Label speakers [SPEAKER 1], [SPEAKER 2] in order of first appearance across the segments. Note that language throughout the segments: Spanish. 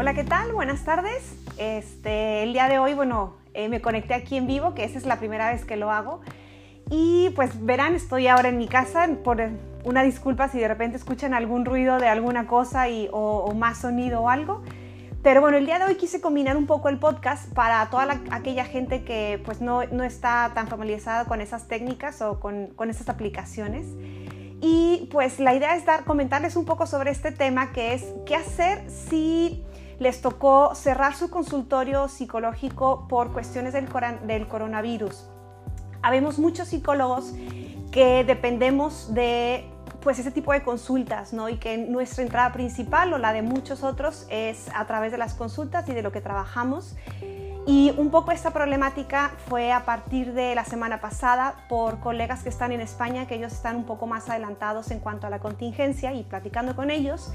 [SPEAKER 1] Hola, ¿qué tal? Buenas tardes. Este, el día de hoy, bueno, eh, me conecté aquí en vivo, que esa es la primera vez que lo hago. Y pues verán, estoy ahora en mi casa, por una disculpa si de repente escuchan algún ruido de alguna cosa y, o, más sonido o algo. Pero bueno, el día de hoy quise combinar un poco el podcast para toda aquella gente que pues no, no, está tan familiarizada con esas técnicas o con, con esas aplicaciones. Y pues la idea es dar, comentarles un poco sobre este tema que es qué hacer si les tocó cerrar su consultorio psicológico por cuestiones del, coronavirus. Habemos muchos psicólogos que dependemos de pues ese tipo de consultas, ¿no? Y que nuestra entrada principal o la de muchos otros es a través de las consultas y de lo que trabajamos. Y un poco esta problemática fue a partir de la semana pasada por colegas que están en España, que ellos están un poco más adelantados en cuanto a la contingencia y platicando con ellos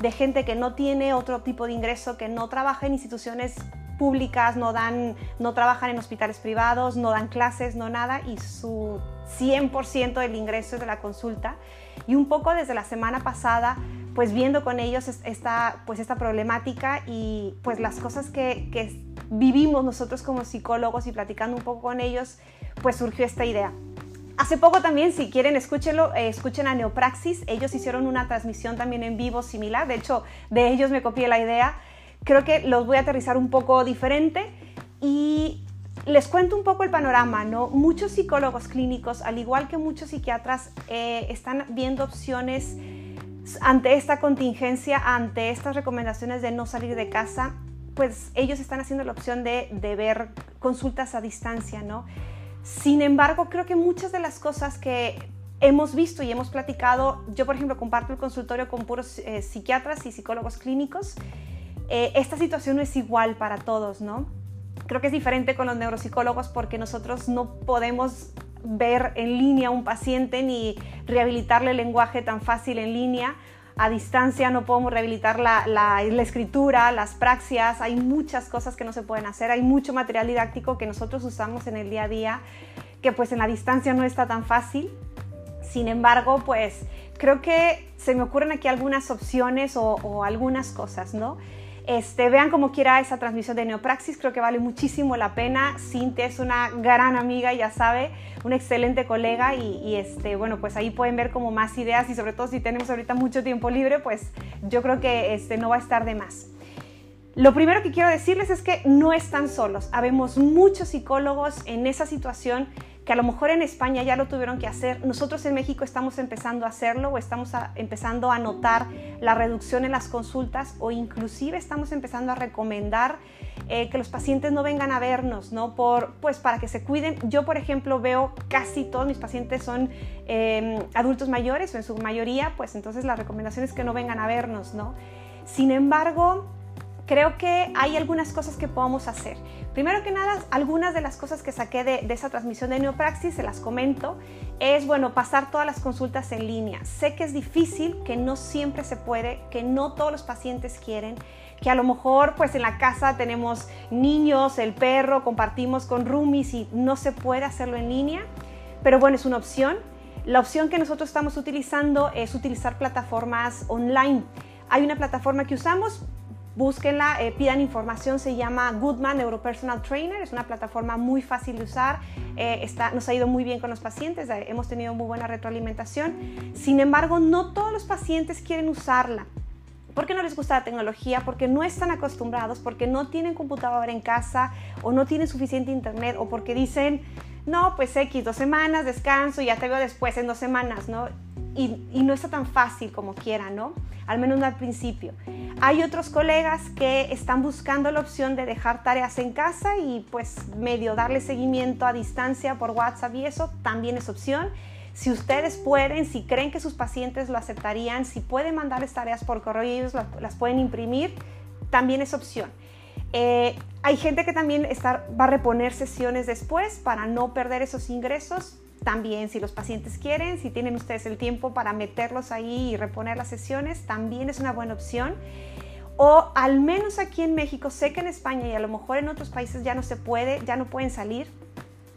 [SPEAKER 1] de gente que no tiene otro tipo de ingreso, que no trabaja en instituciones públicas, no, dan, no trabajan en hospitales privados, no dan clases, no nada, y su 100% del ingreso es de la consulta. Y un poco desde la semana pasada, pues viendo con ellos esta, pues esta problemática y pues las cosas que, que vivimos nosotros como psicólogos y platicando un poco con ellos, pues surgió esta idea. Hace poco también, si quieren, escúchenlo, eh, escuchen a Neopraxis. Ellos hicieron una transmisión también en vivo similar. De hecho, de ellos me copié la idea. Creo que los voy a aterrizar un poco diferente y les cuento un poco el panorama, ¿no? Muchos psicólogos clínicos, al igual que muchos psiquiatras, eh, están viendo opciones ante esta contingencia, ante estas recomendaciones de no salir de casa, pues ellos están haciendo la opción de, de ver consultas a distancia, ¿no? Sin embargo, creo que muchas de las cosas que hemos visto y hemos platicado, yo por ejemplo comparto el consultorio con puros eh, psiquiatras y psicólogos clínicos, eh, esta situación no es igual para todos, ¿no? Creo que es diferente con los neuropsicólogos porque nosotros no podemos ver en línea a un paciente ni rehabilitarle el lenguaje tan fácil en línea a distancia no podemos rehabilitar la, escritura, las praxias, hay muchas cosas que no se pueden hacer, hay mucho material didáctico que nosotros usamos en el día a día que pues en la distancia no está tan fácil. Sin embargo, pues creo que se me ocurren aquí algunas opciones o algunas cosas, ¿no? Este, vean como quiera esa transmisión de Neopraxis, creo que vale muchísimo la pena. Cintia es una gran amiga, ya sabe, una excelente colega y, este, bueno, pues ahí pueden ver como más ideas y sobre todo si tenemos ahorita mucho tiempo libre, pues yo creo que este, no va a estar de más. Lo primero que quiero decirles es que no están solos. Habemos muchos psicólogos en esa situación que a lo mejor en España ya lo tuvieron que hacer, nosotros en México estamos empezando a hacerlo o estamos empezando a notar la reducción en las consultas o inclusive estamos empezando a recomendar eh, que los pacientes no vengan a vernos, ¿no? Por, pues para que se cuiden. Yo, por ejemplo, veo casi todos mis pacientes son em, adultos mayores o en su mayoría, pues entonces la recomendación es que no vengan a vernos, ¿no? Sin embargo, creo que hay algunas cosas que podemos hacer. Primero que nada, algunas de las cosas que saqué de, esa transmisión de Neopraxis, se las comento, es, bueno, pasar todas las consultas en línea. Sé que es difícil, que no siempre se puede, que no todos los pacientes quieren, que a lo mejor pues en la casa tenemos niños, el perro, compartimos con roomies y no se puede hacerlo en línea, pero bueno, es una opción. La opción que nosotros estamos utilizando es utilizar plataformas online. Hay una plataforma que usamos, búsquenla, eh, pidan información, se llama Goodman Neuropersonal Trainer, es una plataforma muy fácil de usar, eh, nos ha ido muy bien con los pacientes, eh, hemos tenido muy buena retroalimentación, sin embargo no todos los pacientes quieren usarla. porque no les gusta la tecnología? Porque no están acostumbrados, porque no tienen computadora en casa o no tienen suficiente internet o porque dicen, no, pues X, dos semanas, descanso, ya te veo después en dos semanas, ¿no? Y, y no está tan fácil como quieran, ¿no? Al menos no al principio. Hay otros colegas que están buscando la opción de dejar tareas en casa y pues medio darle seguimiento a distancia por WhatsApp y eso también es opción. Si ustedes pueden, si creen que sus pacientes lo aceptarían, si pueden mandarles tareas por correo y las pueden imprimir, también es opción. Eh, hay gente que también va a reponer sesiones después para no perder esos ingresos. También, si los pacientes quieren, si tienen ustedes el tiempo para meterlos ahí y reponer las sesiones, también es una buena opción. O al menos aquí en México, sé que en España y a lo mejor en otros países ya no se puede, ya no pueden salir.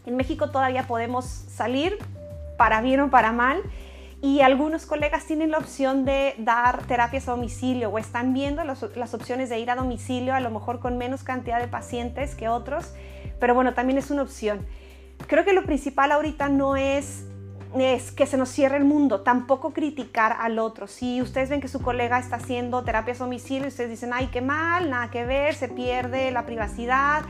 [SPEAKER 1] En México todavía podemos salir, para bien o para mal. y algunos colegas tienen la opción de dar terapias a domicilio o están viendo las opciones de ir a domicilio, a lo mejor con menos cantidad de pacientes que otros, pero bueno, también es una opción. Creo que lo principal ahorita no es es que se nos cierre el mundo, tampoco criticar al otro. Si ustedes ven que su colega está haciendo terapias a domicilio y ustedes dicen, ay, qué mal, nada que ver, se pierde la privacidad,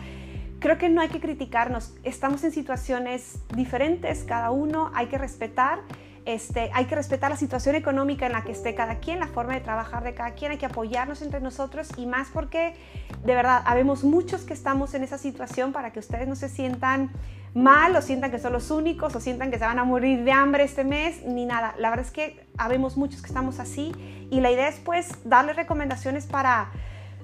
[SPEAKER 1] creo que no hay que criticarnos. Estamos en situaciones diferentes, cada uno, hay que respetar este, hay que respetar la situación económica en la que esté cada quien, la forma de trabajar de cada quien, hay que apoyarnos entre nosotros y más porque de verdad habemos muchos que estamos en esa situación para que ustedes no se sientan mal o sientan que son los únicos o sientan que se van a morir de hambre este mes ni nada. La verdad es que habemos muchos que estamos así y la idea es pues darles recomendaciones para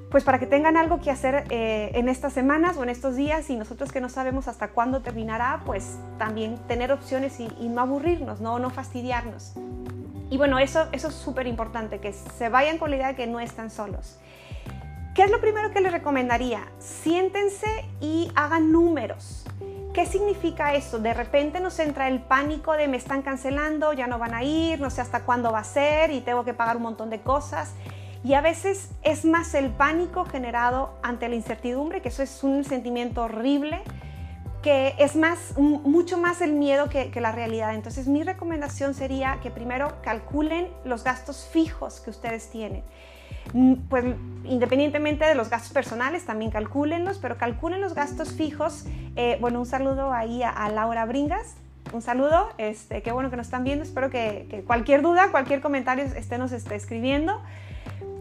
[SPEAKER 1] pues para que tengan algo que hacer eh, en estas semanas o en estos días y nosotros que no sabemos hasta cuándo terminará, pues también tener opciones y, no aburrirnos, ¿no? no fastidiarnos. Y bueno, eso, eso es súper importante, que se vayan con la idea de que no están solos. ¿Qué es lo primero que les recomendaría? Siéntense y hagan números. ¿Qué significa eso? De repente nos entra el pánico de me están cancelando, ya no van a ir, no sé hasta cuándo va a ser y tengo que pagar un montón de cosas. Y a veces es más el pánico generado ante la incertidumbre, que eso es un sentimiento horrible, que es más, mucho más el miedo que, la realidad. Entonces mi recomendación sería que primero calculen los gastos fijos que ustedes tienen. Mm, pues independientemente de los gastos personales, también calcúlenlos, pero calculen los gastos fijos. Eh, bueno, un saludo ahí a, Laura Bringas, un saludo, este, qué bueno que nos están viendo, espero que, cualquier duda, cualquier comentario esté nos esté escribiendo.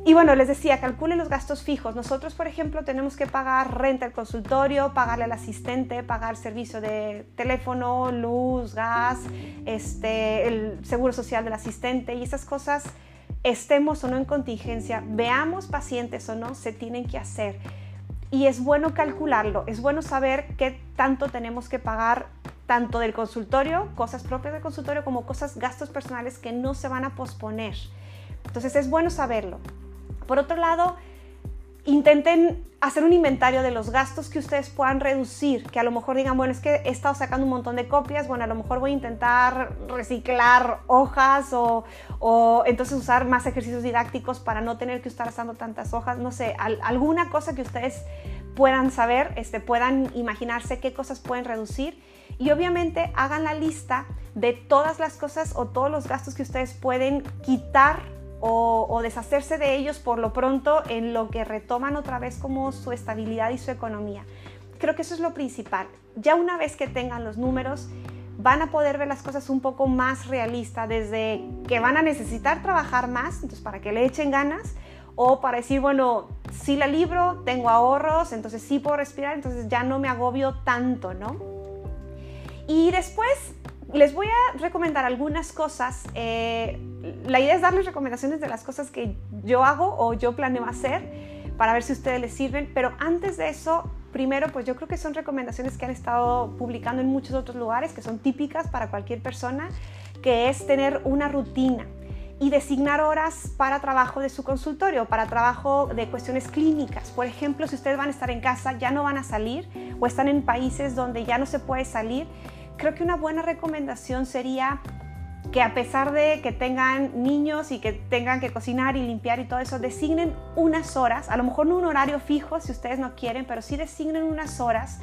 [SPEAKER 1] Y bueno, les decía, calculen los gastos fijos. Nosotros, por ejemplo, tenemos que pagar renta al consultorio, pagarle al asistente, pagar servicio de teléfono, luz, gas, este, el seguro social del asistente y esas cosas, estemos o no en contingencia, veamos pacientes o no, se tienen que hacer. Y es bueno calcularlo, es bueno saber qué tanto tenemos que pagar tanto del consultorio, cosas propias del consultorio, como cosas, gastos personales que no se van a posponer. Entonces es bueno saberlo. Por otro lado, intenten hacer un inventario de los gastos que ustedes puedan reducir, que a lo mejor digan, bueno, es que he estado sacando un montón de copias, bueno, a lo mejor voy a intentar reciclar hojas o, entonces usar más ejercicios didácticos para no tener que estar usando tantas hojas, no sé, alguna cosa que ustedes puedan saber, este, puedan imaginarse qué cosas pueden reducir. Y obviamente hagan la lista de todas las cosas o todos los gastos que ustedes pueden quitar o, deshacerse de ellos por lo pronto en lo que retoman otra vez como su estabilidad y su economía. Creo que eso es lo principal. Ya una vez que tengan los números, van a poder ver las cosas un poco más realistas, desde que van a necesitar trabajar más, entonces para que le echen ganas, o para decir, bueno, sí la libro, tengo ahorros, entonces sí puedo respirar, entonces ya no me agobio tanto, ¿no? Y después les voy a recomendar algunas cosas. Eh, la idea es darles recomendaciones de las cosas que yo hago o yo planeo hacer para ver si ustedes les sirven. Pero antes de eso, primero, pues yo creo que son recomendaciones que han estado publicando en muchos otros lugares, que son típicas para cualquier persona, que es tener una rutina y designar horas para trabajo de su consultorio, para trabajo de cuestiones clínicas. Por ejemplo, si ustedes van a estar en casa, ya no van a salir o están en países donde ya no se puede salir, creo que una buena recomendación sería que a pesar de que tengan niños y que tengan que cocinar y limpiar y todo eso, designen unas horas, a lo mejor no un horario fijo si ustedes no quieren, pero sí designen unas horas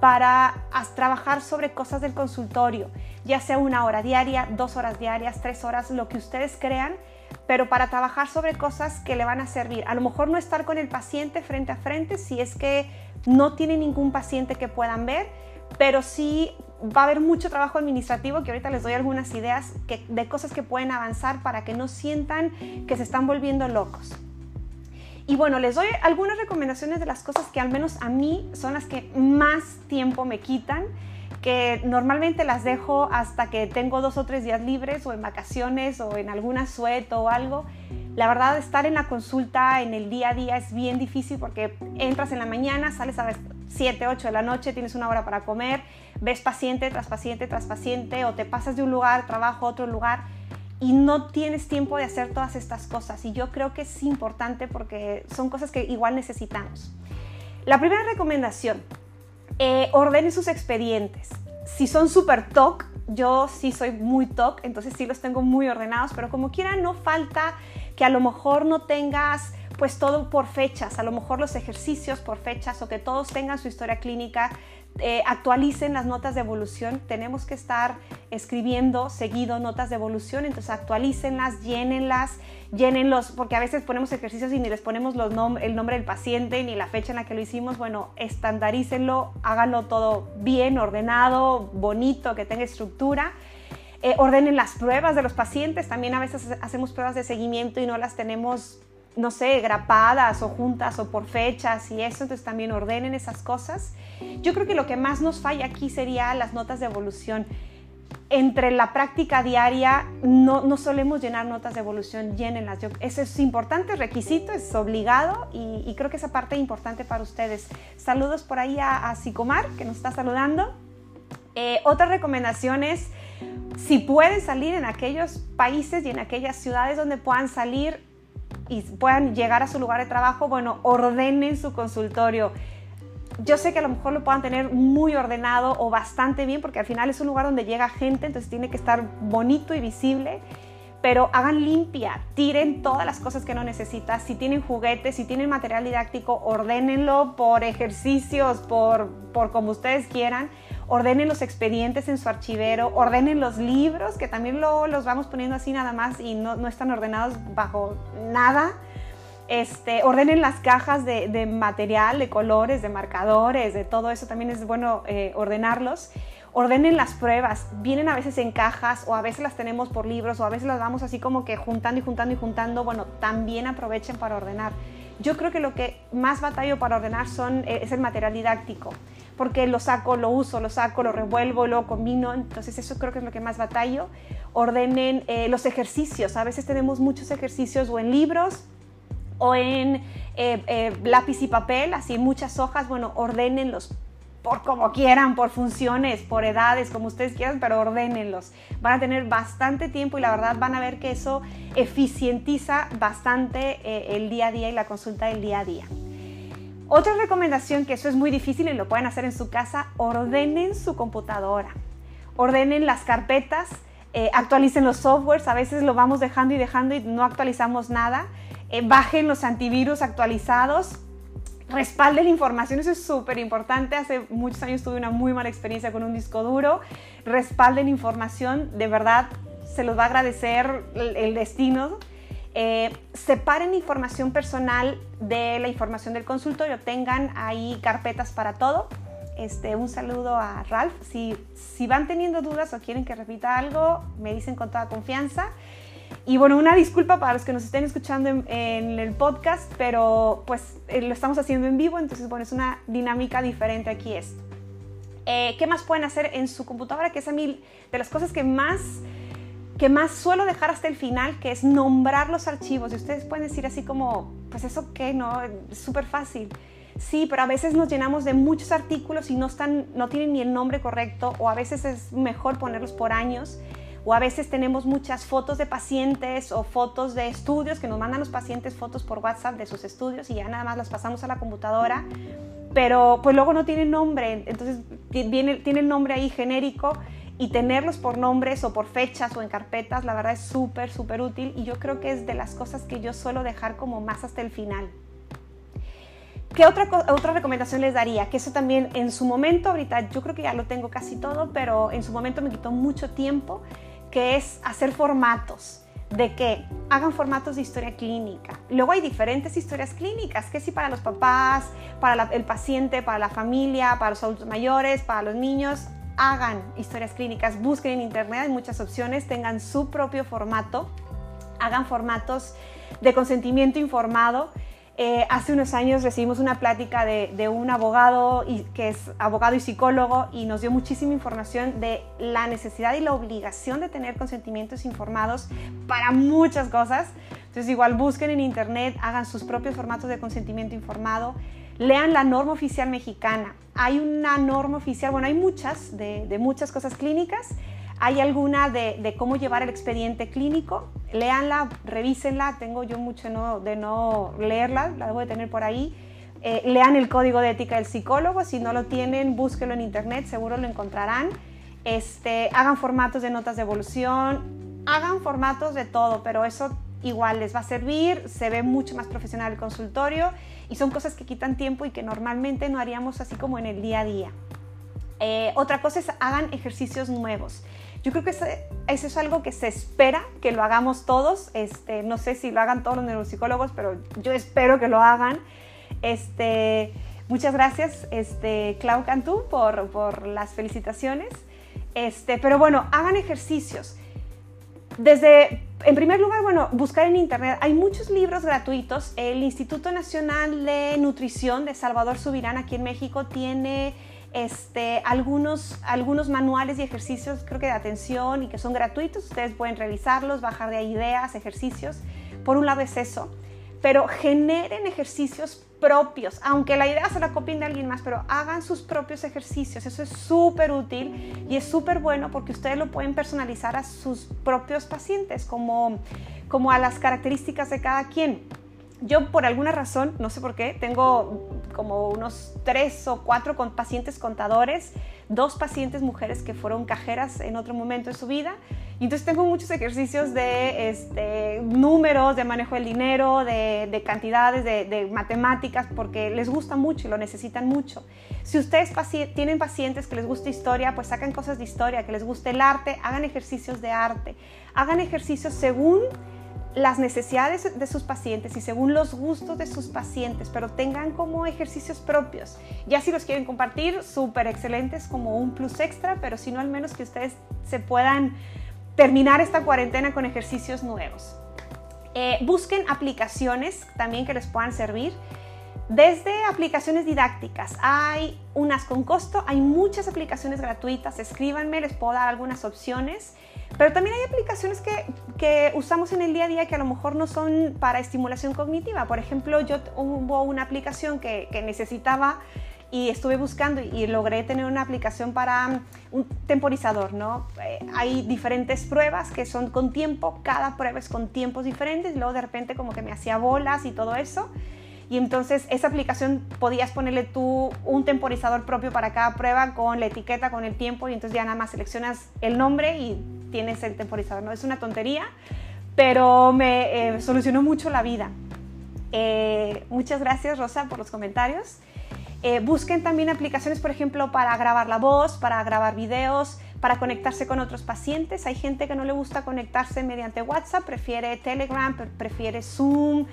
[SPEAKER 1] para trabajar sobre cosas del consultorio, ya sea una hora diaria, dos horas diarias, tres horas, lo que ustedes crean, pero para trabajar sobre cosas que le van a servir. A lo mejor no estar con el paciente frente a frente si es que no tiene ningún paciente que puedan ver, pero sí va a haber mucho trabajo administrativo que ahorita les doy algunas ideas de cosas que pueden avanzar para que no sientan que se están volviendo locos. Y bueno, les doy algunas recomendaciones de las cosas que al menos a mí son las que más tiempo me quitan, que normalmente las dejo hasta que tengo dos o tres días libres o en vacaciones o en alguna sueto o algo. La verdad, estar en la consulta en el día a día es bien difícil porque entras en la mañana, sales a 7, 8 de la noche, tienes una hora para comer, ves paciente tras paciente tras paciente o te pasas de un lugar, trabajo a otro lugar y no tienes tiempo de hacer todas estas cosas. Y yo creo que es importante porque son cosas que igual necesitamos. La primera recomendación, eh, ordenen sus expedientes. Si son super TOC, Yo sí soy muy TOC, entonces sí los tengo muy ordenados, pero como quiera no falta que a lo mejor no tengas pues todo por fechas, a lo mejor los ejercicios por fechas o que todos tengan su historia clínica eh, actualicen las notas de evolución. Tenemos que estar escribiendo seguido notas de evolución, entonces actualícenlas, llénenlas, llénenlos, porque a veces ponemos ejercicios y ni les ponemos el nombre del paciente ni la fecha en la que lo hicimos. Bueno, estandarícenlo, háganlo todo bien, ordenado, bonito, que tenga estructura. Eh, ordenen las pruebas de los pacientes. También a veces hacemos pruebas de seguimiento y no las tenemos no sé, grapadas o juntas o por fechas y eso, entonces también ordenen esas cosas. Yo creo que lo que más nos falla aquí sería las notas de evolución. Entre la práctica diaria no, no solemos llenar notas de evolución, llénenlas. Yo, ese es importante, requisito, es obligado y, creo que esa parte es importante para ustedes. Saludos por ahí a, Sicomar, que nos está saludando. Eh, otra recomendación es, si pueden salir en aquellos países y en aquellas ciudades donde puedan salir, y puedan llegar a su lugar de trabajo, bueno, ordenen su consultorio. Yo sé que a lo mejor lo puedan tener muy ordenado o bastante bien, porque al final es un lugar donde llega gente, entonces tiene que estar bonito y visible pero hagan limpia, tiren todas las cosas que no necesitas. Si tienen juguetes, si tienen material didáctico, ordénenlo por ejercicios, por, por como ustedes quieran. Ordenen los expedientes en su archivero, ordenen los libros, que también lo, los vamos poniendo así nada más y no, no están ordenados bajo nada. Este, ordenen las cajas de, material, de colores, de marcadores, de todo eso también es bueno eh, ordenarlos ordenen las pruebas. Vienen a veces en cajas o a veces las tenemos por libros o a veces las vamos así como que juntando y juntando y juntando. Bueno, también aprovechen para ordenar. Yo creo que lo que más batallo para ordenar son, eh, es el material didáctico, porque lo saco, lo uso, lo saco, lo revuelvo, lo combino. Entonces eso creo que es lo que más batallo. Ordenen eh, los ejercicios. A veces tenemos muchos ejercicios o en libros o en eh, lápiz y papel, así muchas hojas. Bueno, ordenenlos por como quieran, por funciones, por edades, como ustedes quieran, pero ordénenlos. Van a tener bastante tiempo y la verdad van a ver que eso eficientiza bastante eh, el día a día y la consulta del día a día. Otra recomendación, que eso es muy difícil y lo pueden hacer en su casa, ordenen su computadora. Ordenen las carpetas, eh, actualicen los softwares, a veces lo vamos dejando y dejando y no actualizamos nada. Eh, bajen los antivirus actualizados, respalde la información, eso es súper importante. Hace muchos años tuve una muy mala experiencia con un disco duro. Respalden información, de verdad se los va a agradecer el, destino. Eh, separen información personal de la información del consultorio, tengan ahí carpetas para todo. Este, un saludo a Ralph. Si, si van teniendo dudas o quieren que repita algo, me dicen con toda confianza. Y bueno, una disculpa para los que nos estén escuchando en, el podcast, pero pues eh, lo estamos haciendo en vivo, entonces bueno, es una dinámica diferente aquí esto. Eh, ¿Qué más pueden hacer en su computadora? Que es a mí de las cosas que más, que más suelo dejar hasta el final, que es nombrar los archivos. Y ustedes pueden decir así como, pues eso qué, ¿no? Es súper fácil. Sí, pero a veces nos llenamos de muchos artículos y no, están, no tienen ni el nombre correcto o a veces es mejor ponerlos por años o a veces tenemos muchas fotos de pacientes o fotos de estudios que nos mandan los pacientes fotos por WhatsApp de sus estudios y ya nada más las pasamos a la computadora, pero pues luego no tienen nombre, entonces viene, tiene el nombre ahí genérico y tenerlos por nombres o por fechas o en carpetas, la verdad es súper, súper útil y yo creo que es de las cosas que yo suelo dejar como más hasta el final. ¿Qué otra, otra recomendación les daría? Que eso también en su momento, ahorita yo creo que ya lo tengo casi todo, pero en su momento me quitó mucho tiempo que es hacer formatos de que hagan formatos de historia clínica. Luego hay diferentes historias clínicas, que si para los papás, para el paciente, para la familia, para los adultos mayores, para los niños, hagan historias clínicas, busquen en internet, hay muchas opciones, tengan su propio formato, hagan formatos de consentimiento informado eh, hace unos años recibimos una plática de, un abogado y, que es abogado y psicólogo y nos dio muchísima información de la necesidad y la obligación de tener consentimientos informados para muchas cosas. Entonces igual busquen en internet, hagan sus propios formatos de consentimiento informado, lean la norma oficial mexicana. Hay una norma oficial, bueno, hay muchas de, muchas cosas clínicas. Hay alguna de, cómo llevar el expediente clínico, léanla, revísenla, tengo yo mucho de no leerla, la debo de tener por ahí. Eh, lean el código de ética del psicólogo, si no lo tienen, búsquenlo en internet, seguro lo encontrarán. este, hagan formatos de notas de evolución, hagan formatos de todo, pero eso igual les va a servir, se ve mucho más profesional el consultorio y son cosas que quitan tiempo y que normalmente no haríamos así como en el día a día. Eh, otra cosa es hagan ejercicios nuevos. Yo creo que eso, es algo que se espera que lo hagamos todos. Este, no sé si lo hagan todos los neuropsicólogos, pero yo espero que lo hagan. Este, muchas gracias, este, Clau Cantú, por, por las felicitaciones. Este, pero bueno, hagan ejercicios. Desde, en primer lugar, bueno, buscar en internet. Hay muchos libros gratuitos. El Instituto Nacional de Nutrición de Salvador Subirán aquí en México tiene este, algunos, algunos manuales y ejercicios, creo que de atención y que son gratuitos. Ustedes pueden revisarlos, bajar de ideas, ejercicios. Por un lado es eso, pero generen ejercicios propios, aunque la idea se la copien de alguien más, pero hagan sus propios ejercicios. Eso es súper útil y es súper bueno porque ustedes lo pueden personalizar a sus propios pacientes, como, como a las características de cada quien. Yo por alguna razón, no sé por qué, tengo como unos tres o cuatro con pacientes contadores, dos pacientes mujeres que fueron cajeras en otro momento de su vida. Entonces tengo muchos ejercicios de este, números, de manejo del dinero, de, cantidades, de, matemáticas, porque les gusta mucho y lo necesitan mucho. Si ustedes tienen pacientes que les gusta historia, pues sacan cosas de historia, que les guste el arte, hagan ejercicios de arte. Hagan ejercicios según las necesidades de sus pacientes y según los gustos de sus pacientes, pero tengan como ejercicios propios. Ya si los quieren compartir, súper excelentes como un plus extra, pero si no, al menos que ustedes se puedan terminar esta cuarentena con ejercicios nuevos. Eh, busquen aplicaciones también que les puedan servir. Desde aplicaciones didácticas, hay unas con costo, hay muchas aplicaciones gratuitas, escríbanme, les puedo dar algunas opciones. Pero también hay aplicaciones que, que, usamos en el día a día que a lo mejor no son para estimulación cognitiva. Por ejemplo, yo hubo una aplicación que, que necesitaba y estuve buscando y logré tener una aplicación para um, un temporizador, ¿no? Eh, hay diferentes pruebas que son con tiempo, cada prueba es con tiempos diferentes, luego de repente como que me hacía bolas y todo eso. Y entonces esa aplicación podías ponerle tú un temporizador propio para cada prueba con la etiqueta, con el tiempo y entonces ya nada más seleccionas el nombre y tienes el temporizador. ¿no? Es una tontería, pero me eh, solucionó mucho la vida. Eh, muchas gracias Rosa por los comentarios. Eh, busquen también aplicaciones, por ejemplo, para grabar la voz, para grabar videos, para conectarse con otros pacientes. Hay gente que no le gusta conectarse mediante WhatsApp, prefiere Telegram, prefiere Zoom.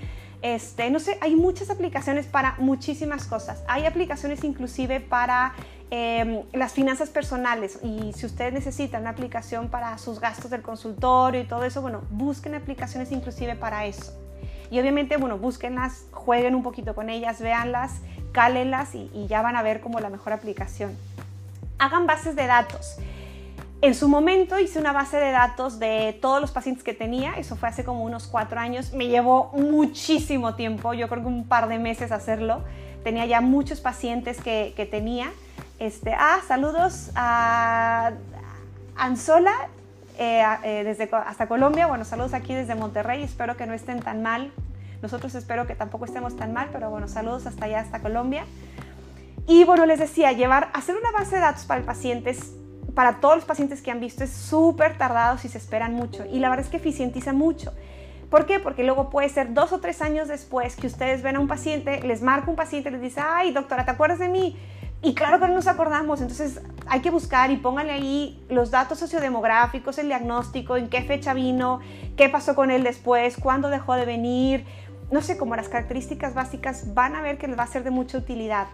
[SPEAKER 1] Este, no sé, hay muchas aplicaciones para muchísimas cosas. Hay aplicaciones inclusive para em, las finanzas personales y si ustedes necesitan una aplicación para sus gastos del consultorio y todo eso, bueno, busquen aplicaciones inclusive para eso. Y obviamente, bueno, búsquenlas, jueguen un poquito con ellas, véanlas cálenlas y, ya van a ver como la mejor aplicación. Hagan bases de datos. En su momento hice una base de datos de todos los pacientes que tenía, eso fue hace como unos cuatro años, me llevó muchísimo tiempo, yo creo que un par de meses hacerlo, tenía ya muchos pacientes que, que tenía. Este, ah, saludos a Anzola, eh, eh, desde, hasta Colombia, bueno, saludos aquí desde Monterrey, espero que no estén tan mal nosotros espero que tampoco estemos tan mal, pero bueno, saludos hasta allá, hasta Colombia. Y bueno, les decía, llevar, hacer una base de datos para el paciente, para todos los pacientes que han visto, es súper tardado si se esperan mucho. Y la verdad es que eficientiza mucho. ¿Por qué? Porque luego puede ser dos o tres años después que ustedes ven a un paciente, les marca un paciente, les dice, ay, doctora, ¿te acuerdas de mí? Y claro que no nos acordamos, entonces hay que buscar y pónganle ahí los datos sociodemográficos, el diagnóstico, en qué fecha vino, qué pasó con él después, cuándo dejó de venir, no sé, como las características básicas, van a ver que les va a ser de mucha utilidad.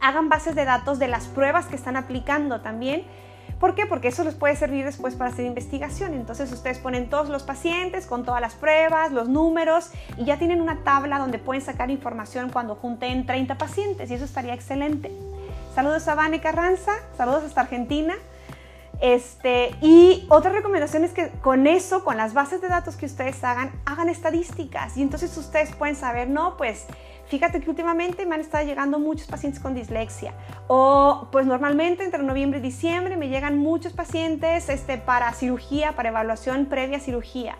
[SPEAKER 1] Hagan bases de datos de las pruebas que están aplicando también. ¿Por qué? Porque eso les puede servir después para hacer investigación. Entonces ustedes ponen todos los pacientes con todas las pruebas, los números y ya tienen una tabla donde pueden sacar información cuando junten 30 pacientes y eso estaría excelente. Saludos a Vane Carranza, saludos hasta Argentina. Este, y otra recomendación es que con eso, con las bases de datos que ustedes hagan, hagan estadísticas y entonces ustedes pueden saber, no, pues fíjate que últimamente me han estado llegando muchos pacientes con dislexia o pues normalmente entre noviembre y diciembre me llegan muchos pacientes este, para cirugía, para evaluación previa a cirugía.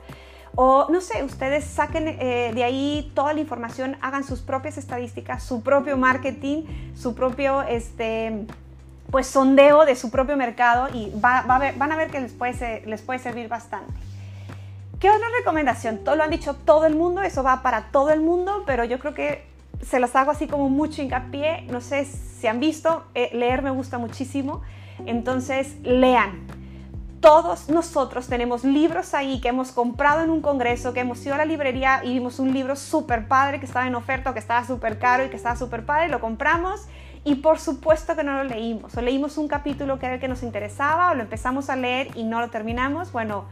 [SPEAKER 1] O no sé, ustedes saquen eh, de ahí toda la información, hagan sus propias estadísticas, su propio marketing, su propio este, pues sondeo de su propio mercado y van a ver que les puede, les puede servir bastante. ¿Qué otra recomendación? Todo lo han dicho todo el mundo, eso va para todo el mundo, pero yo creo que se las hago así como mucho hincapié. No sé si han visto, eh, leer me gusta muchísimo, entonces lean. Todos nosotros tenemos libros ahí que hemos comprado en un congreso, que hemos ido a la librería y vimos un libro súper padre que estaba en oferta que estaba súper caro y que estaba súper padre, lo compramos y por supuesto que no lo leímos, o leímos un capítulo que era el que nos interesaba, o lo empezamos a leer y no lo terminamos. Bueno,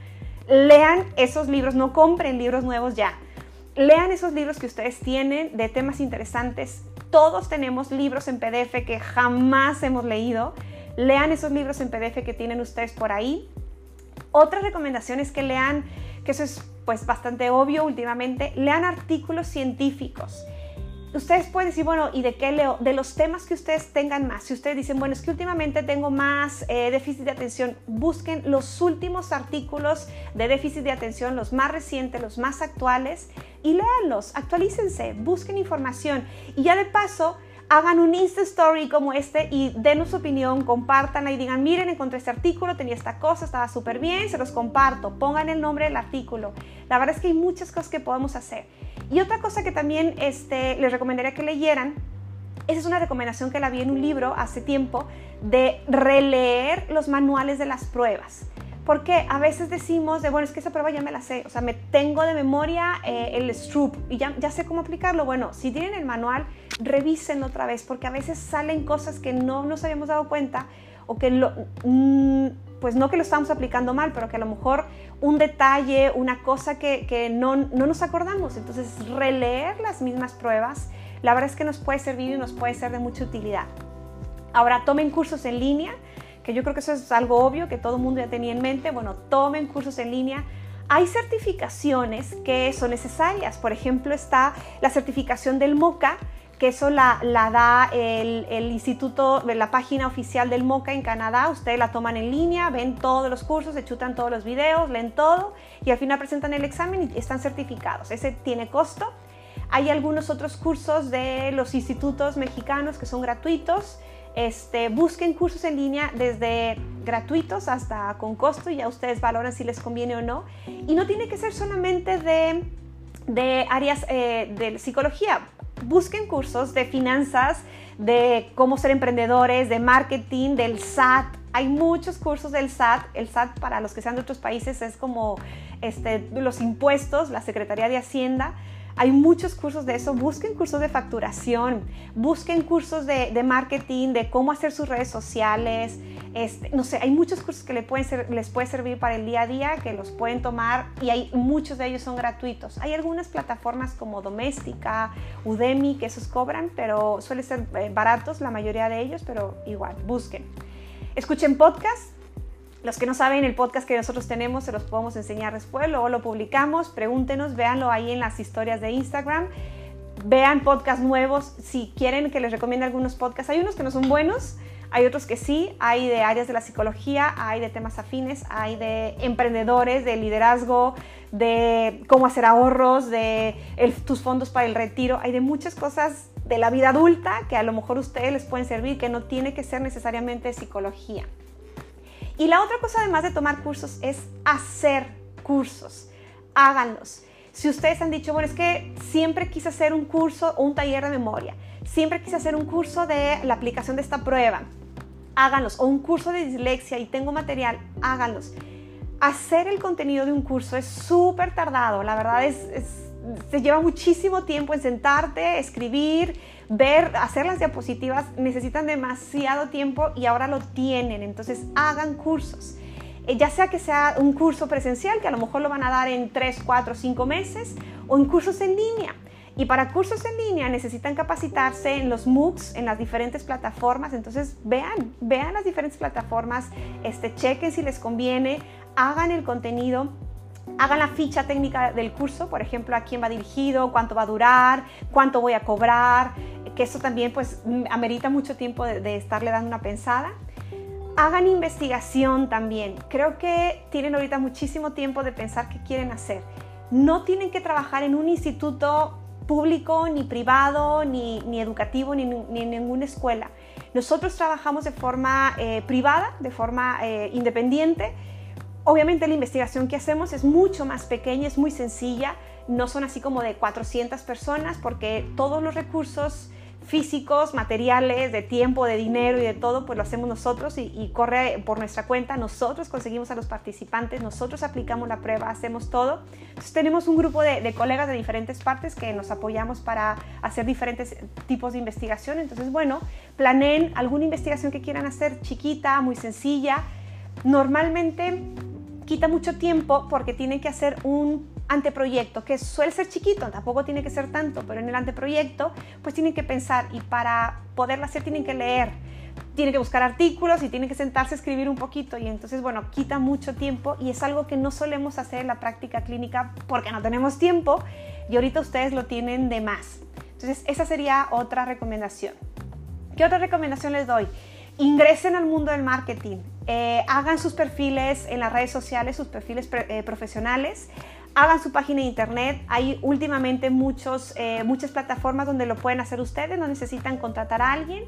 [SPEAKER 1] lean esos libros, no compren libros nuevos ya. Lean esos libros que ustedes tienen de temas interesantes. Todos tenemos libros en PDF que jamás hemos leído. Lean esos libros en PDF que tienen ustedes por ahí. Otra recomendación es que lean, que eso es pues bastante obvio últimamente, lean artículos científicos ustedes pueden decir, bueno, ¿y de qué leo? De los temas que ustedes tengan más. Si ustedes dicen, bueno, es que últimamente tengo más eh, déficit de atención, busquen los últimos artículos de déficit de atención, los más recientes, los más actuales, y léanlos, actualícense, busquen información. Y ya de paso, hagan un Insta Story como este y denos su opinión, compártanla y digan, miren, encontré este artículo, tenía esta cosa, estaba súper bien, se los comparto, pongan el nombre del artículo. La verdad es que hay muchas cosas que podemos hacer. Y otra cosa que también este, les recomendaría que leyeran, esa es una recomendación que la vi en un libro hace tiempo, de releer los manuales de las pruebas. Porque a veces decimos de, bueno, es que esa prueba ya me la sé, o sea, me tengo de memoria eh, el Stroop y ya, ya sé cómo aplicarlo. Bueno, si tienen el manual, revisen otra vez, porque a veces salen cosas que no nos habíamos dado cuenta o que lo, mm, pues no que lo estamos aplicando mal, pero que a lo mejor un detalle, una cosa que, no, no, nos acordamos. Entonces, releer las mismas pruebas, la verdad es que nos puede servir y nos puede ser de mucha utilidad. Ahora, tomen cursos en línea, que yo creo que eso es algo obvio que todo el mundo ya tenía en mente. Bueno, tomen cursos en línea. Hay certificaciones que son necesarias. Por ejemplo, está la certificación del MOCA, que eso la, da el, el, instituto, la página oficial del MOCA en Canadá. Ustedes la toman en línea, ven todos los cursos, se chutan todos los videos, leen todo y al final presentan el examen y están certificados. Ese tiene costo. Hay algunos otros cursos de los institutos mexicanos que son gratuitos. Este, busquen cursos en línea desde gratuitos hasta con costo y ya ustedes valoran si les conviene o no. Y no tiene que ser solamente de, de áreas eh, de psicología busquen cursos de finanzas, de cómo ser emprendedores, de marketing, del SAT. Hay muchos cursos del SAT. El SAT, para los que sean de otros países, es como este, los impuestos, la Secretaría de Hacienda. Hay muchos cursos de eso. Busquen cursos de facturación, busquen cursos de, marketing, de cómo hacer sus redes sociales. Este, no sé, hay muchos cursos que les pueden, puede servir para el día a día, que los pueden tomar y hay, muchos de ellos son gratuitos. Hay algunas plataformas como Doméstica, Udemy, que esos cobran, pero suelen ser eh, baratos la mayoría de ellos, pero igual, busquen. Escuchen podcasts los que no saben el podcast que nosotros tenemos, se los podemos enseñar después, luego lo publicamos, pregúntenos, véanlo ahí en las historias de Instagram. Vean podcasts nuevos, si quieren que les recomiende algunos podcasts. Hay unos que no son buenos, hay otros que sí, hay de áreas de la psicología, hay de temas afines, hay de emprendedores, de liderazgo, de cómo hacer ahorros, de tus fondos para el retiro, hay de muchas cosas de la vida adulta que a lo mejor ustedes les pueden servir, que no tiene que ser necesariamente psicología. Y la otra cosa además de tomar cursos es hacer cursos. Háganlos. Si ustedes han dicho, bueno, es que siempre quise hacer un curso o un taller de memoria, siempre quise hacer un curso de la aplicación de esta prueba, háganlos. O un curso de dislexia y tengo material, háganlos. Hacer el contenido de un curso es súper tardado, la verdad es, se lleva muchísimo tiempo en sentarte, escribir, ver, hacer las diapositivas necesitan demasiado tiempo y ahora lo tienen, entonces hagan cursos. Eh, ya sea que sea un curso presencial, que a lo mejor lo van a dar en 3, 4, 5 meses, o en cursos en línea. Y para cursos en línea necesitan capacitarse en los MOOCs, en las diferentes plataformas. Entonces vean, vean las diferentes plataformas, este, chequen si les conviene, hagan el contenido hagan la ficha técnica del curso, por ejemplo, a quién va dirigido, cuánto va a durar, cuánto voy a cobrar, que eso también pues amerita mucho tiempo de, estarle dando una pensada. Hagan investigación también. Creo que tienen ahorita muchísimo tiempo de pensar qué quieren hacer. No tienen que trabajar en un instituto público, ni privado, ni, educativo, ni, ni, en ninguna escuela. Nosotros trabajamos de forma eh, privada, de forma eh, independiente. Obviamente la investigación que hacemos es mucho más pequeña, es muy sencilla, no son así como de 400 personas porque todos los recursos físicos, materiales, de tiempo, de dinero y de todo, pues lo hacemos nosotros y, corre por nuestra cuenta. Nosotros conseguimos a los participantes, nosotros aplicamos la prueba, hacemos todo. Entonces tenemos un grupo de, colegas de diferentes partes que nos apoyamos para hacer diferentes tipos de investigación. Entonces, bueno, planeen alguna investigación que quieran hacer chiquita, muy sencilla. Normalmente quita mucho tiempo porque tienen que hacer un anteproyecto, que suele ser chiquito, tampoco tiene que ser tanto, pero en el anteproyecto pues tienen que pensar y para poderlo hacer tienen que leer, tienen que buscar artículos y tienen que sentarse a escribir un poquito y entonces bueno, quita mucho tiempo y es algo que no solemos hacer en la práctica clínica porque no tenemos tiempo y ahorita ustedes lo tienen de más. Entonces esa sería otra recomendación. ¿Qué otra recomendación les doy? Ingresen al mundo del marketing, eh, hagan sus perfiles en las redes sociales, sus perfiles eh, profesionales, hagan su página de internet. Hay últimamente muchos, eh, muchas plataformas donde lo pueden hacer ustedes, no necesitan contratar a alguien.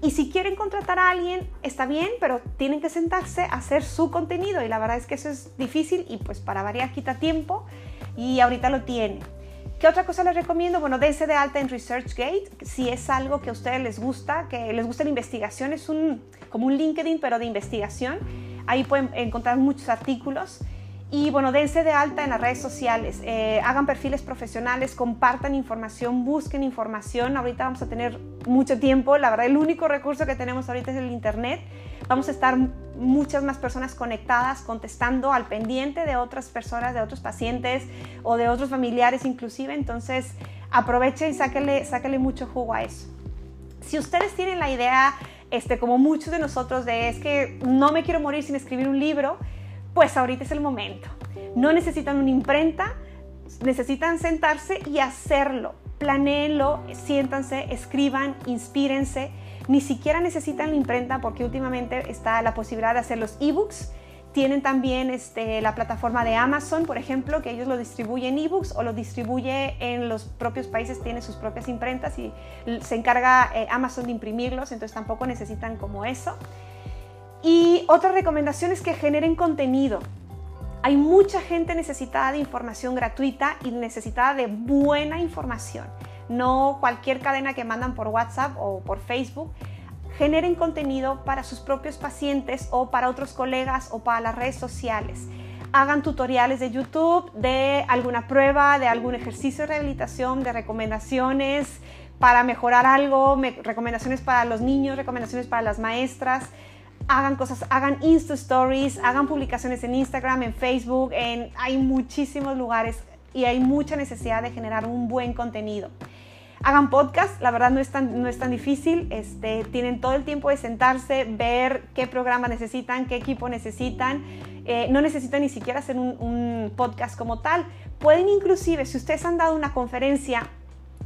[SPEAKER 1] Y si quieren contratar a alguien, está bien, pero tienen que sentarse a hacer su contenido. Y la verdad es que eso es difícil y pues para variar quita tiempo y ahorita lo tienen. ¿Qué otra cosa les recomiendo? Bueno, dense de alta en ResearchGate. Si es algo que a ustedes les gusta, que les gusta la investigación, es un, como un LinkedIn, pero de investigación. Ahí pueden encontrar muchos artículos. Y bueno, dense de alta en las redes sociales, eh, hagan perfiles profesionales, compartan información, busquen información. Ahorita vamos a tener mucho tiempo, la verdad el único recurso que tenemos ahorita es el Internet. Vamos a estar muchas más personas conectadas, contestando al pendiente de otras personas, de otros pacientes o de otros familiares inclusive. Entonces aprovechen y sáquenle, sáquenle mucho jugo a eso. Si ustedes tienen la idea, este, como muchos de nosotros, de es que no me quiero morir sin escribir un libro, pues ahorita es el momento. No necesitan una imprenta, necesitan sentarse y hacerlo. Planeenlo, siéntanse, escriban, inspírense. Ni siquiera necesitan la imprenta porque últimamente está la posibilidad de hacer los ebooks. Tienen también este, la plataforma de Amazon, por ejemplo, que ellos lo distribuyen ebooks o lo distribuye en los propios países, tiene sus propias imprentas y se encarga eh, Amazon de imprimirlos, entonces tampoco necesitan como eso. Y otra recomendación es que generen contenido. Hay mucha gente necesitada de información gratuita y necesitada de buena información. No cualquier cadena que mandan por WhatsApp o por Facebook. Generen contenido para sus propios pacientes o para otros colegas o para las redes sociales. Hagan tutoriales de YouTube de alguna prueba, de algún ejercicio de rehabilitación, de recomendaciones para mejorar algo, recomendaciones para los niños, recomendaciones para las maestras hagan cosas, hagan Insta Stories, hagan publicaciones en Instagram, en Facebook, en, hay muchísimos lugares y hay mucha necesidad de generar un buen contenido. Hagan podcast, la verdad no es tan, no es tan difícil, este, tienen todo el tiempo de sentarse, ver qué programa necesitan, qué equipo necesitan, eh, no necesitan ni siquiera hacer un, un podcast como tal. Pueden inclusive, si ustedes han dado una conferencia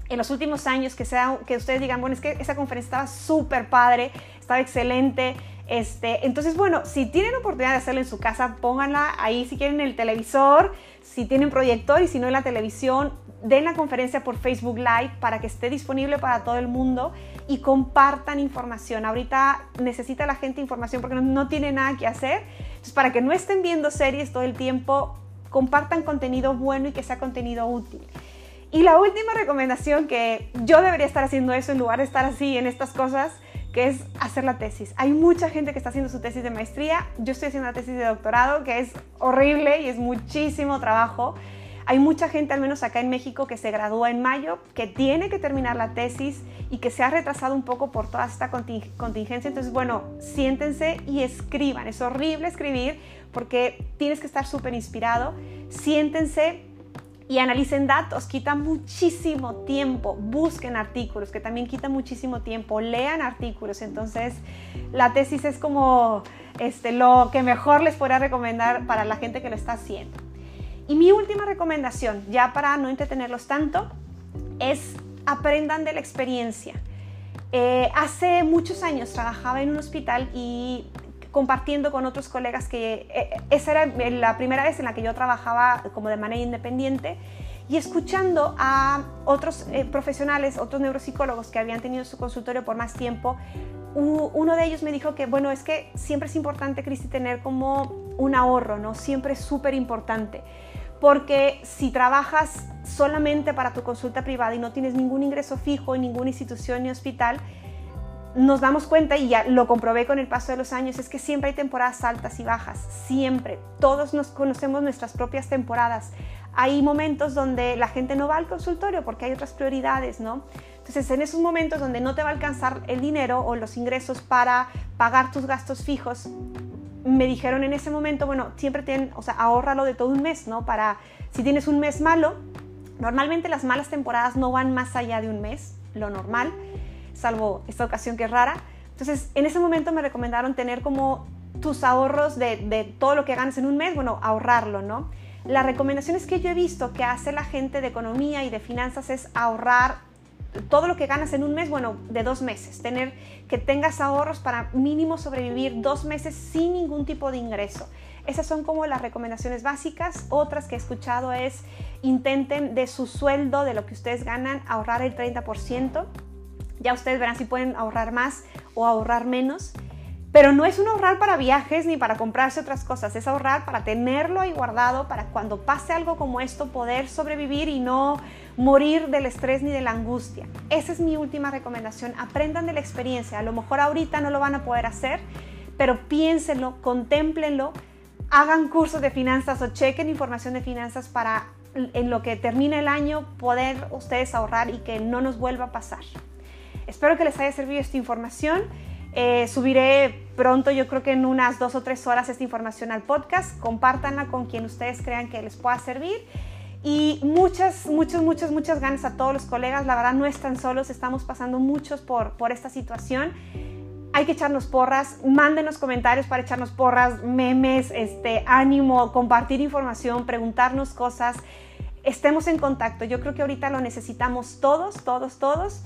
[SPEAKER 1] en los últimos años que, sea, que ustedes digan, bueno, es que esa conferencia estaba súper padre, estaba excelente, este, entonces, bueno, si tienen oportunidad de hacerlo en su casa, pónganla ahí si quieren en el televisor, si tienen proyector y si no en la televisión, den la conferencia por Facebook Live para que esté disponible para todo el mundo y compartan información. Ahorita necesita la gente información porque no, no tiene nada que hacer. Entonces, para que no estén viendo series todo el tiempo, compartan contenido bueno y que sea contenido útil. Y la última recomendación que yo debería estar haciendo eso en lugar de estar así en estas cosas que es hacer la tesis. Hay mucha gente que está haciendo su tesis de maestría, yo estoy haciendo la tesis de doctorado, que es horrible y es muchísimo trabajo. Hay mucha gente, al menos acá en México, que se gradúa en mayo, que tiene que terminar la tesis y que se ha retrasado un poco por toda esta contingencia. Entonces, bueno, siéntense y escriban. Es horrible escribir porque tienes que estar súper inspirado. Siéntense, y analicen datos, quita muchísimo tiempo, busquen artículos, que también quita muchísimo tiempo, lean artículos, entonces la tesis es como este, lo que mejor les podría recomendar para la gente que lo está haciendo. Y mi última recomendación, ya para no entretenerlos tanto, es aprendan de la experiencia. Eh, hace muchos años trabajaba en un hospital y compartiendo con otros colegas que eh, esa era la primera vez en la que yo trabajaba como de manera independiente y escuchando a otros eh, profesionales, otros neuropsicólogos que habían tenido su consultorio por más tiempo, uno de ellos me dijo que, bueno, es que siempre es importante, Cristi, tener como un ahorro, ¿no? Siempre es súper importante. Porque si trabajas solamente para tu consulta privada y no tienes ningún ingreso fijo en ninguna institución ni hospital, nos damos cuenta, y ya lo comprobé con el paso de los años, es que siempre hay temporadas altas y bajas, siempre. Todos nos conocemos nuestras propias temporadas. Hay momentos donde la gente no va al consultorio porque hay otras prioridades, ¿no? Entonces, en esos momentos donde no te va a alcanzar el dinero o los ingresos para pagar tus gastos fijos, me dijeron en ese momento, bueno, siempre ten, o sea, ahórralo de todo un mes, ¿no? Para, si tienes un mes malo, normalmente las malas temporadas no van más allá de un mes, lo normal, salvo esta ocasión que es rara. Entonces, en ese momento me recomendaron tener como tus ahorros de, todo lo que ganas en un mes, bueno, ahorrarlo, ¿no? Las recomendaciones que yo he visto que hace la gente de economía y de finanzas es ahorrar todo lo que ganas en un mes, bueno, de dos meses, tener que tengas ahorros para mínimo sobrevivir dos meses sin ningún tipo de ingreso. Esas son como las recomendaciones básicas. Otras que he escuchado es intenten de su sueldo, de lo que ustedes ganan, ahorrar el 30%. Ya ustedes verán si pueden ahorrar más o ahorrar menos. Pero no es un ahorrar para viajes ni para comprarse otras cosas, es ahorrar para tenerlo ahí guardado, para cuando pase algo como esto poder sobrevivir y no morir del estrés ni de la angustia. Esa es mi última recomendación, aprendan de la experiencia. A lo mejor ahorita no lo van a poder hacer, pero piénsenlo, contémplenlo, hagan cursos de finanzas o chequen información de finanzas para en lo que termine el año poder ustedes ahorrar y que no nos vuelva a pasar. Espero que les haya servido esta información. Eh, subiré pronto, yo creo que en unas dos o tres horas, esta información al podcast. Compártanla con quien ustedes crean que les pueda servir. Y muchas, muchas, muchas, muchas ganas a todos los colegas. La verdad no están solos, estamos pasando muchos por, por esta situación. Hay que echarnos porras, mándenos comentarios para echarnos porras, memes, este, ánimo, compartir información, preguntarnos cosas. Estemos en contacto. Yo creo que ahorita lo necesitamos todos, todos, todos.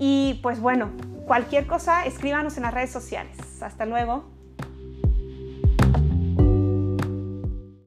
[SPEAKER 1] Y pues bueno, cualquier cosa, escríbanos en las redes sociales. Hasta luego.